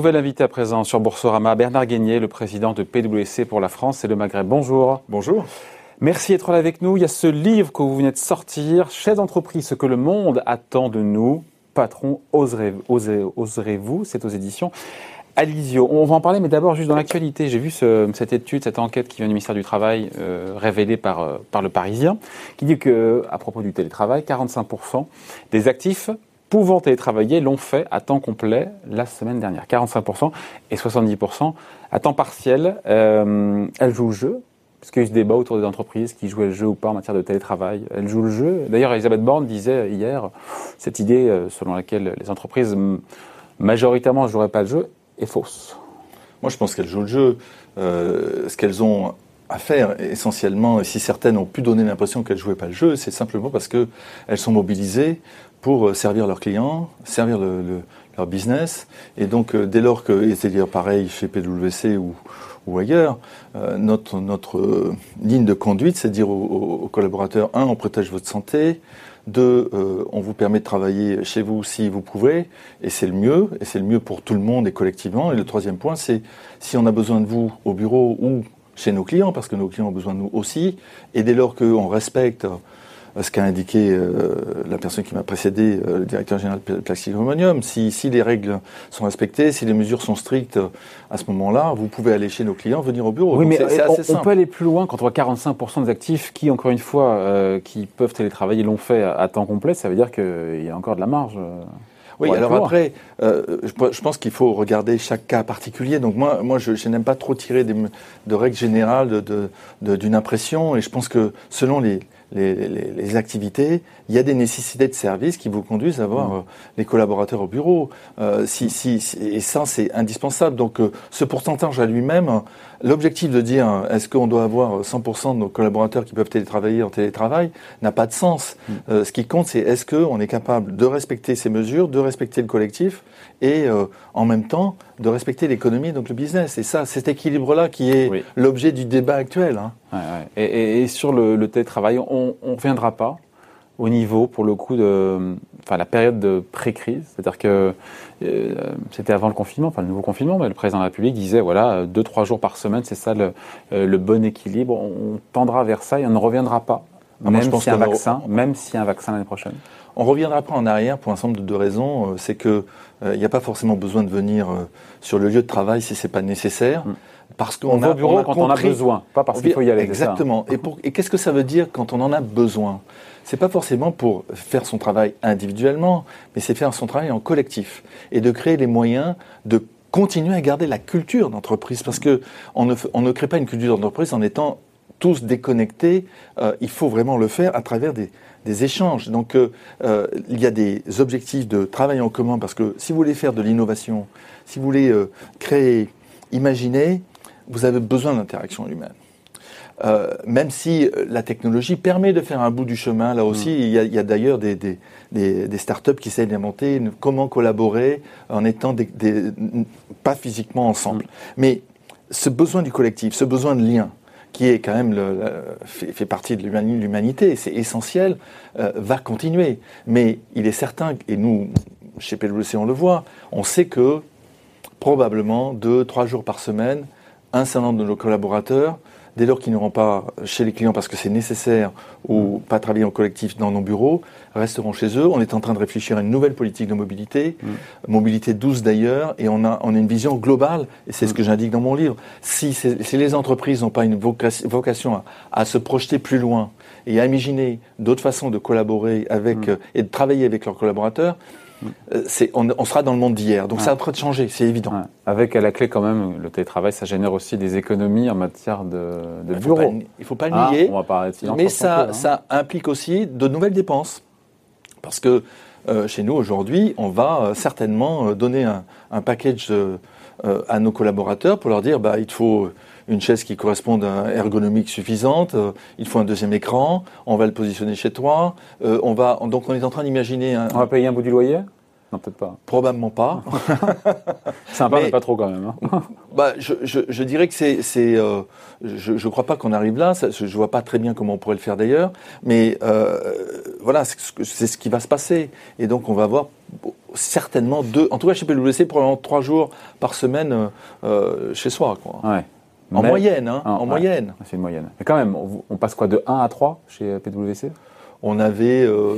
Nouvel invité à présent sur Boursorama, Bernard Guénier, le président de PwC pour la France et le Maghreb. Bonjour. Bonjour. Merci d'être là avec nous. Il y a ce livre que vous venez de sortir, Chef d'entreprise, ce que le monde attend de nous. Patron, oserez-vous? C'est aux éditions Alizio. On va en parler, mais d'abord juste dans l'actualité. J'ai vu cette étude, cette enquête qui vient du ministère du Travail, euh, révélée par, euh, par le Parisien, qui dit que, à propos du télétravail, 45% des actifs pouvant télétravailler l'ont fait à temps complet la semaine dernière. 45% et 70% à temps partiel. Euh, elles jouent le jeu, parce qu'il y a eu ce débat autour des entreprises qui jouaient le jeu ou pas en matière de télétravail. Elles jouent le jeu. D'ailleurs, Elisabeth Borne disait hier cette idée euh, selon laquelle les entreprises majoritairement ne joueraient pas le jeu est fausse. Moi, je pense qu'elles jouent le jeu. Euh, ce qu'elles ont à faire essentiellement, et si certaines ont pu donner l'impression qu'elles jouaient pas le jeu, c'est simplement parce qu'elles sont mobilisées pour euh, servir leurs clients, servir leur business. Et donc, euh, dès lors que, c'est-à-dire pareil chez PwC ou, ou ailleurs, euh, notre, notre ligne de conduite, c'est de dire aux, collaborateurs, un, on protège votre santé, deux, on vous permet de travailler chez vous si vous pouvez, et c'est le mieux, et c'est le mieux pour tout le monde et collectivement. Et le troisième point, c'est si on a besoin de vous au bureau ou chez nos clients, parce que nos clients ont besoin de nous aussi, et dès lors qu'on respecte euh, ce qu'a indiqué euh, la personne qui m'a précédé, euh, le directeur général de Plastic Si, si les règles sont respectées, si les mesures sont strictes à ce moment-là, vous pouvez aller chez nos clients, venir au bureau. Oui, mais on, peut aller plus loin quand on voit 45% des actifs qui, encore une fois, qui peuvent télétravailler l'ont fait à, temps complet. Ça veut dire qu'il y a encore de la marge. Oui, alors après, je, pense qu'il faut regarder chaque cas particulier. Donc moi, moi je, n'aime pas trop tirer des, de règles générales d'une impression. Et je pense que selon les, les, activités, il y a des nécessités de service qui vous conduisent à avoir mmh. euh, les collaborateurs au bureau. Euh, si, si, et ça, c'est indispensable. Donc, euh, ce pourcentage à lui-même, l'objectif de dire est-ce qu'on doit avoir 100% de nos collaborateurs qui peuvent télétravailler en télétravail n'a pas de sens. Mmh. ce qui compte, c'est est-ce qu'on est capable de respecter ces mesures, de respecter le collectif et en même temps de respecter l'économie, donc le business. Et ça, cet équilibre-là qui est l'objet du débat actuel. Hein. Et, sur le, télétravail, on ne reviendra pas au niveau, pour le coup, de enfin, la période de pré-crise. C'est-à-dire que euh, c'était avant le confinement, enfin le nouveau confinement, mais le président de la République disait, voilà, deux, trois jours par semaine, c'est ça le, euh, bon équilibre. On tendra vers ça et on ne reviendra pas, ah, même s'il y a un vaccin, même s'il y a un vaccin l'année prochaine. On reviendra pas en arrière pour un certain nombre de raisons. Euh, c'est que il n'y a pas forcément besoin de venir sur le lieu de travail si c'est pas nécessaire. Mm. Parce qu'on va au bureau quand on a besoin, pas parce qu'il faut y aller. Exactement. Et, et qu'est-ce que ça veut dire quand on en a besoin? C'est pas forcément pour faire son travail individuellement, mais c'est faire son travail en collectif et de créer les moyens de continuer à garder la culture d'entreprise parce que on ne, on ne crée pas une culture d'entreprise en étant tous déconnectés. Euh, il faut vraiment le faire à travers des, des échanges. Donc, euh, euh, il y a des objectifs de travail en commun parce que si vous voulez faire de l'innovation, si vous voulez créer, imaginer, vous avez besoin d'interaction humaine. Euh, même si euh, la technologie permet de faire un bout du chemin, là aussi, mm. il y a, d'ailleurs des, des, des, startups qui essayent d'inventer comment collaborer en étant pas physiquement ensemble. Mm. Mais ce besoin du collectif, ce besoin de lien, qui est quand même le, fait, partie de l'humanité, c'est essentiel, euh, va continuer. Mais il est certain, et nous, chez PwC, on le voit, on sait que probablement deux, trois jours par semaine, un certain nombre de nos collaborateurs, dès lors qu'ils n'iront pas chez les clients parce que c'est nécessaire ou mm. pas travailler en collectif dans nos bureaux, resteront chez eux. On est en train de réfléchir à une nouvelle politique de mobilité, mm. mobilité douce d'ailleurs, et on a, on a une vision globale, et c'est ce mm. que j'indique dans mon livre. Si, si les entreprises n'ont pas une vocation à, à, se projeter plus loin et à imaginer d'autres façons de collaborer avec euh, et de travailler avec leurs collaborateurs, euh, on, sera dans le monde d'hier. Donc ça va changer, c'est évident. Avec à la clé quand même, le télétravail, ça génère aussi des économies en matière de, de il bureau. il ne faut pas le ah, nier. mais ça, hein. ça implique aussi de nouvelles dépenses. Parce que euh, chez nous aujourd'hui, on va euh, certainement donner un, package à nos collaborateurs pour leur dire bah, il faut une chaise qui corresponde à ergonomique suffisante, il faut un deuxième écran, on va le positionner chez toi, on va donc on est en train d'imaginer On va payer un bout du loyer? Non, peut-être pas. Probablement pas. Sympa, mais, mais, pas trop quand même. Hein. bah, je, je, je, dirais que c'est, c'est, euh, je, je crois pas qu'on arrive là. Ça, je vois pas très bien comment on pourrait le faire d'ailleurs. Mais euh, voilà, c'est ce qui va se passer. Et donc, on va voir certainement deux, en tout cas chez PwC, probablement trois jours par semaine euh, chez soi. Quoi. Ouais. En Mais- moyenne, hein, Ah, en ouais. moyenne. C'est une moyenne. Mais quand même, on, on passe quoi de 1 à 3 chez PwC On avait, euh,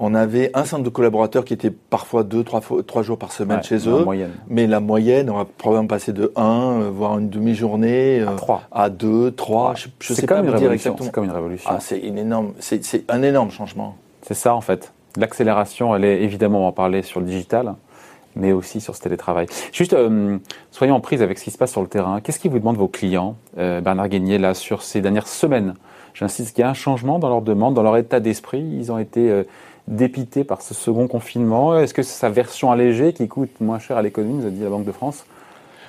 on avait un centre de collaborateurs qui était parfois deux, trois, fois, trois jours par semaine Ouais, chez eux. moyenne. Mais la moyenne, on va probablement passer de 1, euh, voire une demi-journée, euh, À 3. à 2, 3. Je, je C'est sais pas dire révolution. exactement. C'est comme une révolution. Ah, c'est une énorme, c'est un énorme changement. C'est ça en fait. L'accélération, elle est évidemment, on va en parler sur le digital, mais aussi sur ce télétravail. Juste, euh, soyons en prise avec ce qui se passe sur le terrain. Qu'est-ce qu'ils vous demandent vos clients, euh, Bernard Guénier, là, sur ces dernières semaines? J'insiste qu'il y a un changement dans leur demande, dans leur état d'esprit. Ils ont été euh, dépités par ce second confinement. Est-ce que c'est sa version allégée qui coûte moins cher à l'économie, nous a dit la Banque de France?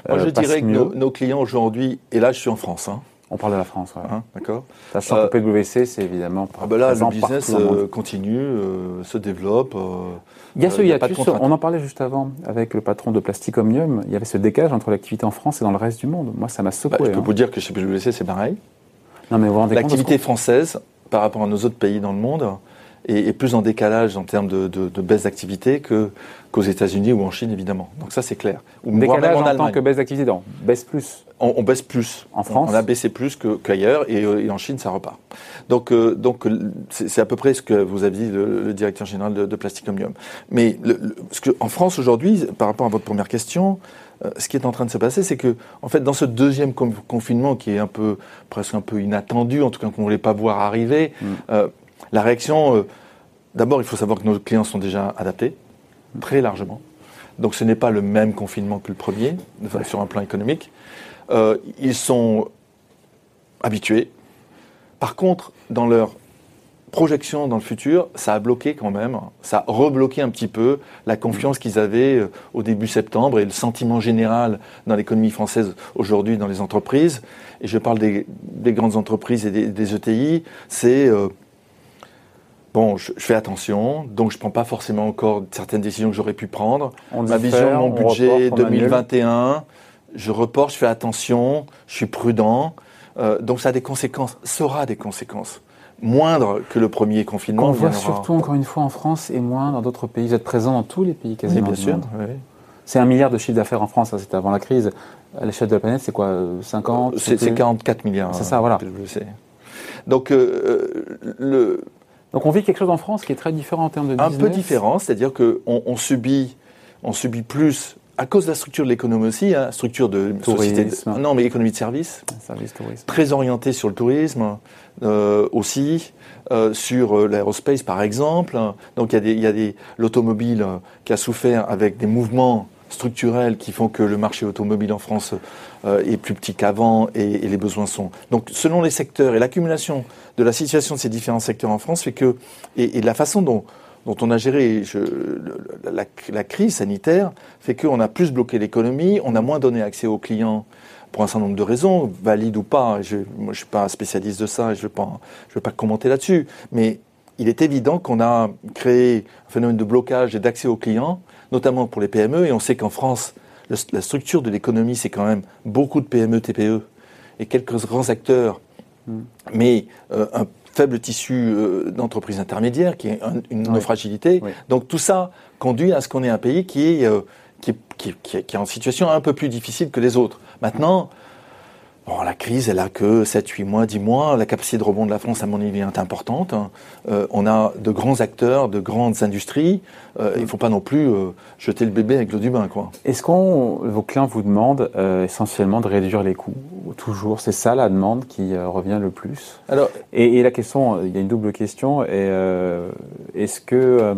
Moi, euh, je dirais que nos, nos clients aujourd'hui, et là, je suis en France, hein, On parle de la France, ouais. hein, d'accord Sachant Euh, que PwC, c'est évidemment ah ben là, le business euh, continue, euh, se développe. euh, Il y a ce il y a pas de hiatus, on en parlait juste avant avec le patron de Plastic Omnium, il y avait ce décalage entre l'activité en France et dans le reste du monde. Moi, ça m'a bah, secoué. je peux hein. vous dire que chez PwC, c'est pareil. Non, mais vous vous L'activité française, par rapport à nos autres pays dans le monde, est, est plus en décalage en termes de, de- de baisse d'activité que- qu'aux États-Unis ou en Chine, évidemment. Donc ça, c'est clair. Ou décalage même en en tant que baisse d'activité, non, baisse plus. on, on baisse plus. En France On a baissé plus qu'ailleurs et, euh, et en Chine, ça repart. Donc, euh, donc euh, c'est à peu près ce que vous avez dit, le, le directeur général de, de Plastic Omnium. Mais le- le- ce que, en France, aujourd'hui, par rapport à votre première question, euh, ce qui est en train de se passer, c'est que, en fait, dans ce deuxième con- confinement qui est un peu, presque un peu inattendu, en tout cas qu'on ne voulait pas voir arriver, Mm. euh, la réaction, euh, d'abord, il faut savoir que nos clients sont déjà adaptés, très largement. Donc ce n'est pas le même confinement que le premier, sur un plan économique. Euh, ils sont habitués. Par contre, dans leur projection dans le futur, ça a bloqué quand même, ça a rebloqué un petit peu la confiance qu'ils avaient euh, au début septembre et le sentiment général dans l'économie française aujourd'hui dans les entreprises. Et je parle des, des grandes entreprises et des, ETI, c'est euh, bon, je, je fais attention, donc je prends pas forcément encore certaines décisions que j'aurais pu prendre. On Ma vision de mon on budget reporte, on annule. 2021, je reporte, je fais attention, je suis prudent. Euh, donc ça a des conséquences, ça aura des conséquences moindres que le premier confinement. Y voit surtout, encore une fois, en France et moins dans d'autres pays. Vous êtes présent dans tous les pays Oui, quasiment. bien sûr. oui. C'est un milliard de chiffre d'affaires en France, ça, c'était avant la crise. À l'échelle de la planète, c'est quoi euh, 50 C'est c'est plus 44 milliards. C'est ça, voilà. Je le sais. Donc euh, le, Donc on vit quelque chose en France qui est très différent en termes de un business. peu différent, c'est-à-dire qu'on on subit, on subit plus à cause de la structure de l'économie aussi, hein, structure de société. de- Tourisme. non, mais économie de service. Service tourisme. très orienté sur le tourisme euh, aussi, euh, sur euh, l'aérospace par exemple. Donc il y a des, l'automobile qui a souffert avec des mouvements structurels qui font que le marché automobile en France euh, est plus petit qu'avant et, les besoins sont. Donc selon les secteurs et l'accumulation de la situation de ces différents secteurs en France fait que et, et la façon dont dont on a géré la, la crise sanitaire fait qu'on a plus bloqué l'économie, on a moins donné accès aux clients pour un certain nombre de raisons, valides ou pas. Je, ne suis pas un spécialiste de ça et je ne veux, veux pas commenter là-dessus. Mais il est évident qu'on a créé un phénomène de blocage et d'accès aux clients, notamment pour les PME. Et on sait qu'en France, le- la structure de l'économie, c'est quand même beaucoup de PME, TPE et quelques grands acteurs, mais euh, un faible tissu euh, d'entreprises intermédiaires qui est un- une Oui. Oui. Donc tout ça conduit à ce qu'on ait un pays qui est, euh, qui est- qui est en situation un peu plus difficile que les autres. Maintenant, bon, la crise, elle a que 7, 8 mois, 10 mois. La capacité de rebond de la France, à mon avis, est importante. hein. Euh, on a de grands acteurs, de grandes industries. Euh, Il ne faut pas non plus euh, jeter le bébé avec l'eau du bain. Quoi. Est-ce qu'on vos clients vous demandent essentiellement de réduire les coûts? Toujours, c'est ça la demande qui revient le plus? Alors, Et, et la question, il y a une double question. Est-ce que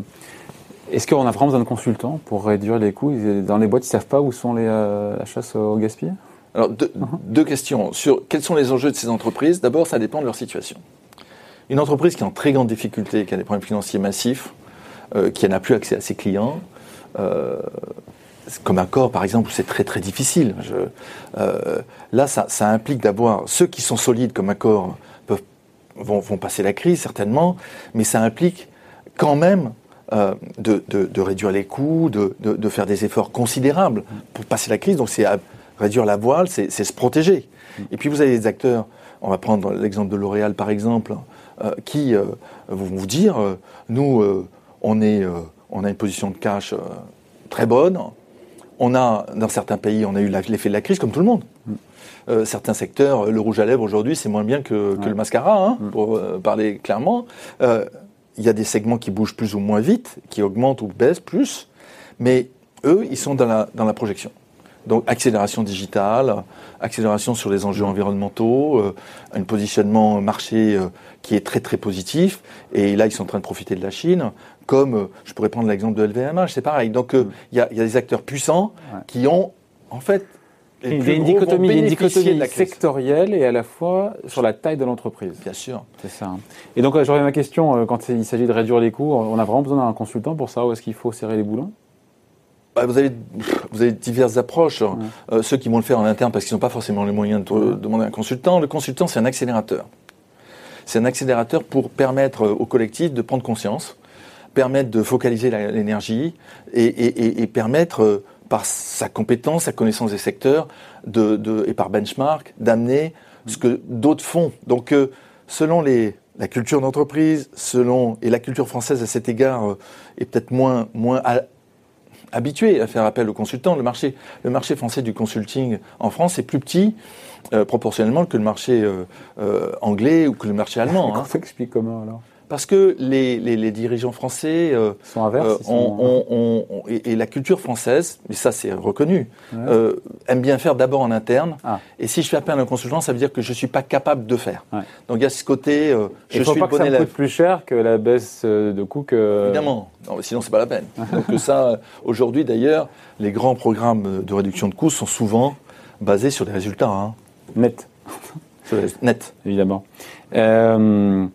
est-ce qu'on a vraiment besoin de consultants pour réduire les coûts? Dans les boîtes, ils savent pas où sont les euh, la chasse au gaspillage? Alors, deux, deux questions. Sur quels sont les enjeux de ces entreprises D'abord, ça dépend de leur situation. Une entreprise qui est en très grande difficulté, qui a des problèmes financiers massifs, euh, qui n'a plus accès à ses clients, euh, comme un corps, par exemple, où c'est très très difficile. Je- euh, là, ça, ça implique d'avoir ceux qui sont solides comme un corps peuvent, vont, vont passer la crise certainement, mais ça implique quand même euh, de, de- de réduire les coûts, de, de- de faire des efforts considérables pour passer la crise. Donc c'est réduire la voile, c'est se protéger. Et puis vous avez des acteurs, on va prendre l'exemple de L'Oréal par exemple, euh, qui euh, vont vous dire, euh, nous, on est... on a une position de cash très bonne. On a, dans certains pays, on a eu l'effet de la crise, comme tout le monde. Mm. certains secteurs, le rouge à lèvres aujourd'hui, c'est moins bien que, le mascara, hein, mm. pour parler clairement. Il y a des segments qui bougent plus ou moins vite, qui augmentent ou baissent plus, mais eux, ils sont dans la, dans la projection. Donc accélération digitale, accélération sur les enjeux environnementaux, euh, un positionnement marché euh, qui est très très positif. Et là, ils sont en train de profiter de la Chine, comme euh, je pourrais prendre l'exemple de LVMH, c'est pareil. Donc il y, a, des acteurs puissants qui ont en fait il y a une dichotomie, une dichotomie sectorielle et à la fois sur la taille de l'entreprise. Bien sûr. C'est ça. Et donc, je reviens à ma question, quand il s'agit de réduire les coûts, on a vraiment besoin d'un consultant pour savoir où est-ce qu'il faut serrer les boulons? Vous, avez, vous avez diverses approches. Euh, ceux qui vont le faire en interne parce qu'ils n'ont pas forcément les moyens de demander un consultant. Le consultant, c'est un accélérateur. C'est un accélérateur pour permettre au collectif de prendre conscience, permettre de focaliser l'énergie et, permettre, euh, par sa compétence, sa connaissance des secteurs de, et par benchmark, d'amener ce que d'autres font. Donc, euh, selon les, la culture d'entreprise, selon et la culture française à cet égard est peut-être moins moins habitué à faire appel aux consultants. Le marché, le marché français du consulting en France est plus petit euh, proportionnellement que le marché euh, euh, anglais ou que le marché allemand. Hein. explique comment alors? Parce que les, les, dirigeants français euh, sont inverses, euh, et, la culture française, mais ça c'est reconnu, euh, aime bien faire d'abord en interne. Ah. Et si je fais appel à un consultant, ça veut dire que je suis pas capable de faire. Donc il y a ce côté, je il faut pas que ça coûte plus cher que la baisse de coût que. Évidemment, non, sinon c'est pas la peine. Donc ça, aujourd'hui d'ailleurs, les grands programmes de réduction de coûts sont souvent basés sur des résultats. Hein. Net. Net. Évidemment. Euh,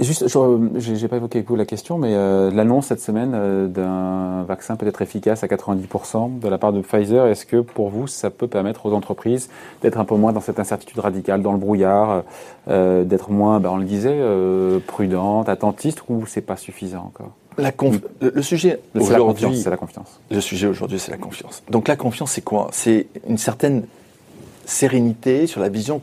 Juste, je n'ai pas évoqué avec vous la question, mais euh, l'annonce cette semaine euh, d'un vaccin peut-être efficace à 90% de la part de Pfizer, est-ce que pour vous, ça peut permettre aux entreprises d'être un peu moins dans cette incertitude radicale, dans le brouillard, euh, d'être moins, ben, on le disait, prudente, attentiste, ou c'est pas suffisant encore? La le, sujet aujourd'hui, c'est la confiance. Le sujet aujourd'hui, c'est la confiance. Donc la confiance, c'est quoi? C'est une certaine sérénité sur la vision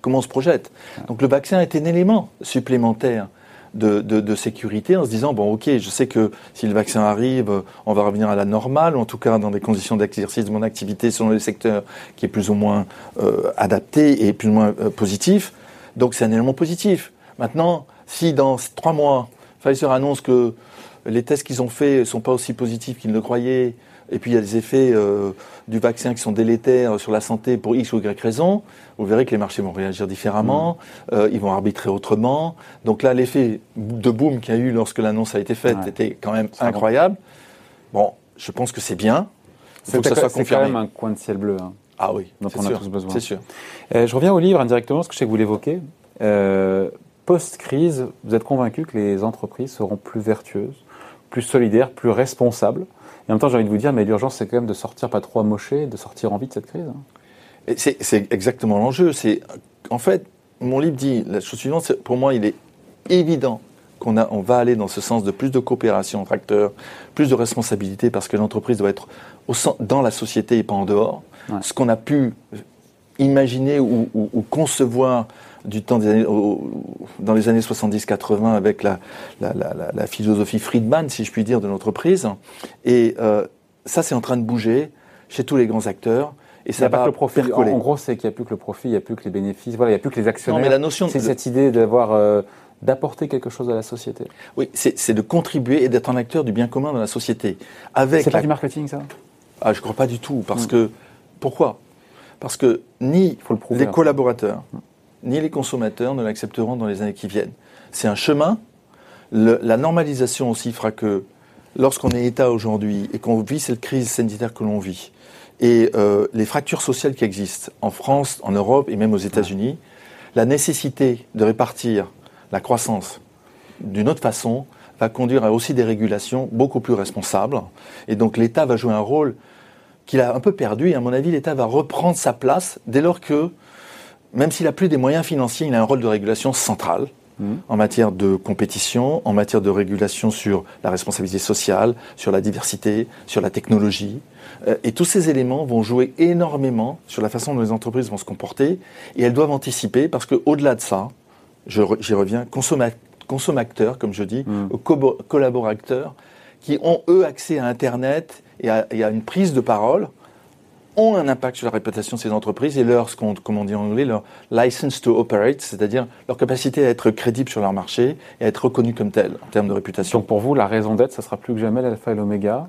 comment on se projette. Donc le vaccin est un élément supplémentaire de, sécurité en se disant bon ok je sais que si le vaccin arrive on va revenir à la normale ou en tout cas dans des conditions d'exercice de mon activité selon les secteurs qui est plus ou moins euh, adapté et plus ou moins euh, positif donc c'est un élément positif maintenant si dans trois mois Pfizer annonce que les tests qu'ils ont faits sont pas aussi positifs qu'ils ne le croyaient et puis il y a des effets euh, du vaccin qui sont délétères sur la santé pour X ou Y raison, vous verrez que les marchés vont réagir différemment, mm. euh, ils vont arbitrer autrement. Donc là, l'effet de boom qu'il y a eu lorsque l'annonce a été faite était quand même incroyable. Bon. je pense que c'est bien. C'est quand même un coin de ciel bleu. Hein, ah oui, dont on a tous besoin. C'est sûr. Euh, je reviens au livre indirectement, parce que je sais que vous l'évoquez. Post-crise, vous êtes convaincu que les entreprises seront plus vertueuses, plus solidaires, plus responsables en même temps, j'ai envie de vous dire, mais l'urgence, c'est quand même de sortir pas trop amoché, de sortir en vie de cette crise. Hein. C'est exactement l'enjeu. C'est En fait, mon livre dit la chose suivante, pour moi, il est évident qu'on on va aller dans ce sens de plus de coopération entre acteurs, plus de responsabilité, parce que l'entreprise doit être au dans la société et pas en dehors. Ce qu'on a pu imaginer ou, ou concevoir du temps des années, dans les années 70-80 avec la, la, la, la, philosophie Friedman, si je puis dire, de l'entreprise. Et euh, ça, c'est en train de bouger chez tous les grands acteurs. Et ça va pas que le profit. En, gros, c'est qu'il n'y a plus que le profit, il n'y a plus que les bénéfices, voilà, il n'y a plus que les actionnaires. Non, mais la notion c'est cette idée d'avoir euh, d'apporter quelque chose à la société. Oui, c'est de contribuer et d'être un acteur du bien commun dans la société. Avec c'est pas du marketing, ça? Ah, je crois pas du tout, parce mm. que pourquoi? Parce que ni faut le les collaborateurs, mm ni les consommateurs ne l'accepteront dans les années qui viennent. C'est un chemin. la normalisation aussi fera que lorsqu'on est État aujourd'hui et qu'on vit cette crise sanitaire que l'on vit, et euh, les fractures sociales qui existent en France, en Europe et même aux États-Unis, la nécessité de répartir la croissance d'une autre façon va conduire à aussi des régulations beaucoup plus responsables. Et donc l'État va jouer un rôle qu'il a un peu perdu. Et à mon avis, l'État va reprendre sa place dès lors que même s'il n'a plus des moyens financiers, il a un rôle de régulation central mmh. en matière de compétition, en matière de régulation sur la responsabilité sociale, sur la diversité, sur la technologie. Euh, et tous ces éléments vont jouer énormément sur la façon dont les entreprises vont se comporter et elles doivent anticiper parce qu'au-delà de ça, j'y reviens, consommateurs, comme je dis, mmh. collaborateurs qui ont, eux, accès à Internet et à, et à une prise de parole, ont un impact sur la réputation de ces entreprises et leur, ce qu'on, comme on dit en anglais, leur license to operate, c'est-à-dire leur capacité à être crédible sur leur marché et à être reconnu comme tel en termes de réputation. Donc pour vous, la raison d'être, ça sera plus que jamais l'alpha et l'oméga?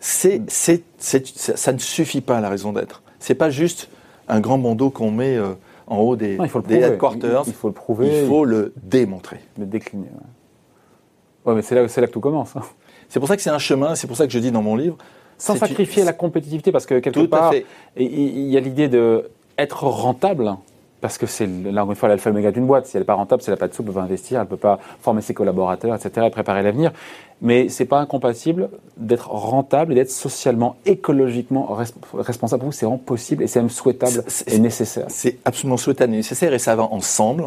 C'est, c'est, c'est- ça ne suffit pas la raison d'être. C'est pas juste un grand bandeau qu'on met euh, en haut des, Non, il faut le des headquarters. Il, il faut le prouver, Il faut le démontrer. le décliner. Ouais, Ouais, mais c'est là, c'est là que tout commence. hein. C'est pour ça que c'est un chemin, c'est pour ça que je dis dans mon livre. Sans sacrifier une- la compétitivité, parce que quelque Tout part, il y a l'idée de être rentable, parce que c'est là encore une fois l'alpha et l'oméga d'une boîte. Si elle n'est pas rentable, si elle n'a pas de sous, elle ne peut pas investir, elle ne peut pas former ses collaborateurs, etc., et préparer l'avenir. Mais c'est pas incompatible d'être rentable et d'être socialement, écologiquement res- responsable. Pour vous, c'est vraiment possible et c'est même souhaitable et nécessaire. C'est absolument souhaitable et nécessaire et ça va ensemble.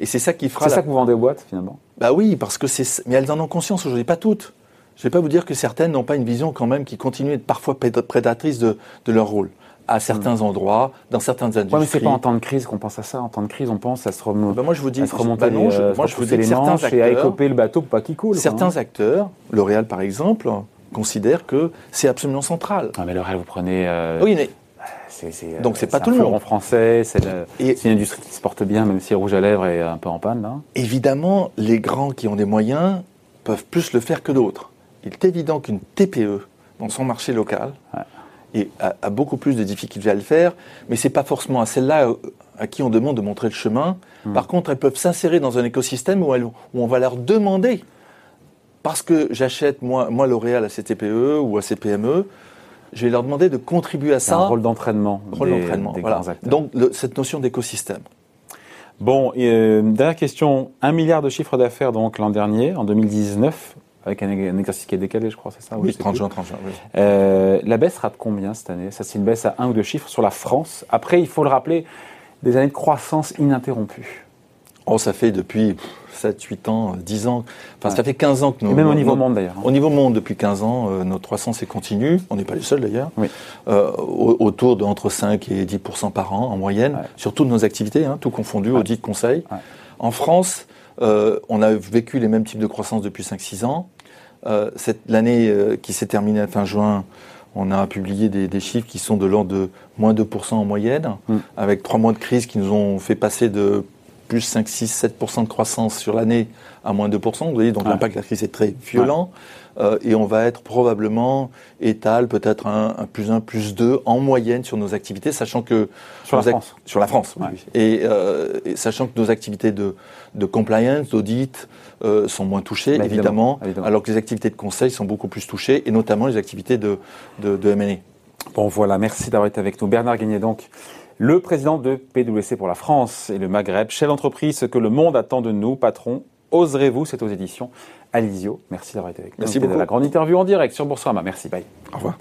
Et c'est ça qui fera C'est la ça que vous vendez aux boîtes, finalement? Bah oui, parce que c'est. Mais elles en ont conscience aujourd'hui, pas toutes. Je vais pas vous dire que certaines n'ont pas une vision quand même qui continue d'être parfois préda- prédatrice de, de leur rôle à certains endroits, dans certaines industries. Hmm. Ouais, mais c'est pas en temps de crise qu'on pense à ça. En temps de crise, on pense à se, remo- Bah moi je vous dis, à se remonter bah non, je- euh, moi je vous dis les manches et à acteurs, écoper le bateau pour pas qu'il coule. certains hein. acteurs, L'Oréal par exemple, considèrent que c'est absolument central. Ah, mais rêve, vous prenez. euh, Oui, mais c'est, c'est, Donc, c'est pas tout le monde. français, c'est, une industrie qui se porte bien, même si rouge à lèvres est un peu en panne. Là. évidemment, les grands qui ont des moyens peuvent plus le faire que d'autres. Il est évident qu'une TPE dans son marché local Ouais. et a, a beaucoup plus de difficultés à le faire, mais c'est pas forcément à celles-là euh, à qui on demande de montrer le chemin. Hmm. Par contre, elles peuvent s'insérer dans un écosystème où, elles- où on va leur demander, parce que j'achète moi, moi L'Oréal à ces TPE ou à ces PME, je vais leur demander de contribuer à ça. un rôle d'entraînement. rôle d'entraînement, voilà. Donc le- cette notion d'écosystème. Bon, euh, dernière question. Un milliard de chiffre d'affaires donc l'an dernier, en 2019, avec un, un exercice qui est décalé, je crois, c'est ça? Oui, je sais 30 plus. juin, 30 juin. oui. Euh, la baisse sera de combien cette année? Ça, c'est une baisse à un ou deux chiffres sur la France. Après, il faut le rappeler, des années de croissance ininterrompue. Oh, ça fait depuis pff, 7, 8 ans, euh, 10 ans. Enfin, Ouais. ça fait 15 ans que nous. Et même au niveau nos- monde d'ailleurs. hein. Au niveau monde, depuis 15 ans, euh, notre croissance est continue. On n'est pas les seuls d'ailleurs. Oui. Euh, au- autour de entre 5 et 10% par an en moyenne, Ouais. sur toutes nos activités, hein, tout confondu, Ouais. audit, conseil. En France, euh, on a vécu les mêmes types de croissance depuis 5-6 ans. Euh, cette- L'année euh, qui s'est terminée à fin juin, on a publié des, des chiffres qui sont de l'ordre de moins 2% en moyenne, Mm. avec trois mois de crise qui nous ont fait passer de plus 5, 6, 7% de croissance sur l'année à moins 2%. Vous voyez, donc Ouais. l'impact de la crise est très violent. Euh, et on va être probablement étal, peut-être un, un plus 1, plus 2 en moyenne sur nos activités, sachant que... Sur la France. Sur la France, oui, Ouais. oui. Et, euh, et sachant que nos activités de, de compliance, d'audit, euh, sont moins touchées, Bah, évidemment, évidemment, évidemment. alors que les activités de conseil sont beaucoup plus touchées, et notamment les activités de, de, de M&A. Bon voilà, merci d'avoir été avec nous. Bernard Gagné donc, le président de PwC pour la France et le Maghreb, chef d'entreprise, ce que le monde attend de nous, patron. Oserez-vous, c'est aux éditions Alizio. Merci d'avoir été avec nous. Merci beaucoup. la grande interview en direct sur Boursorama. Merci, bye. Au revoir.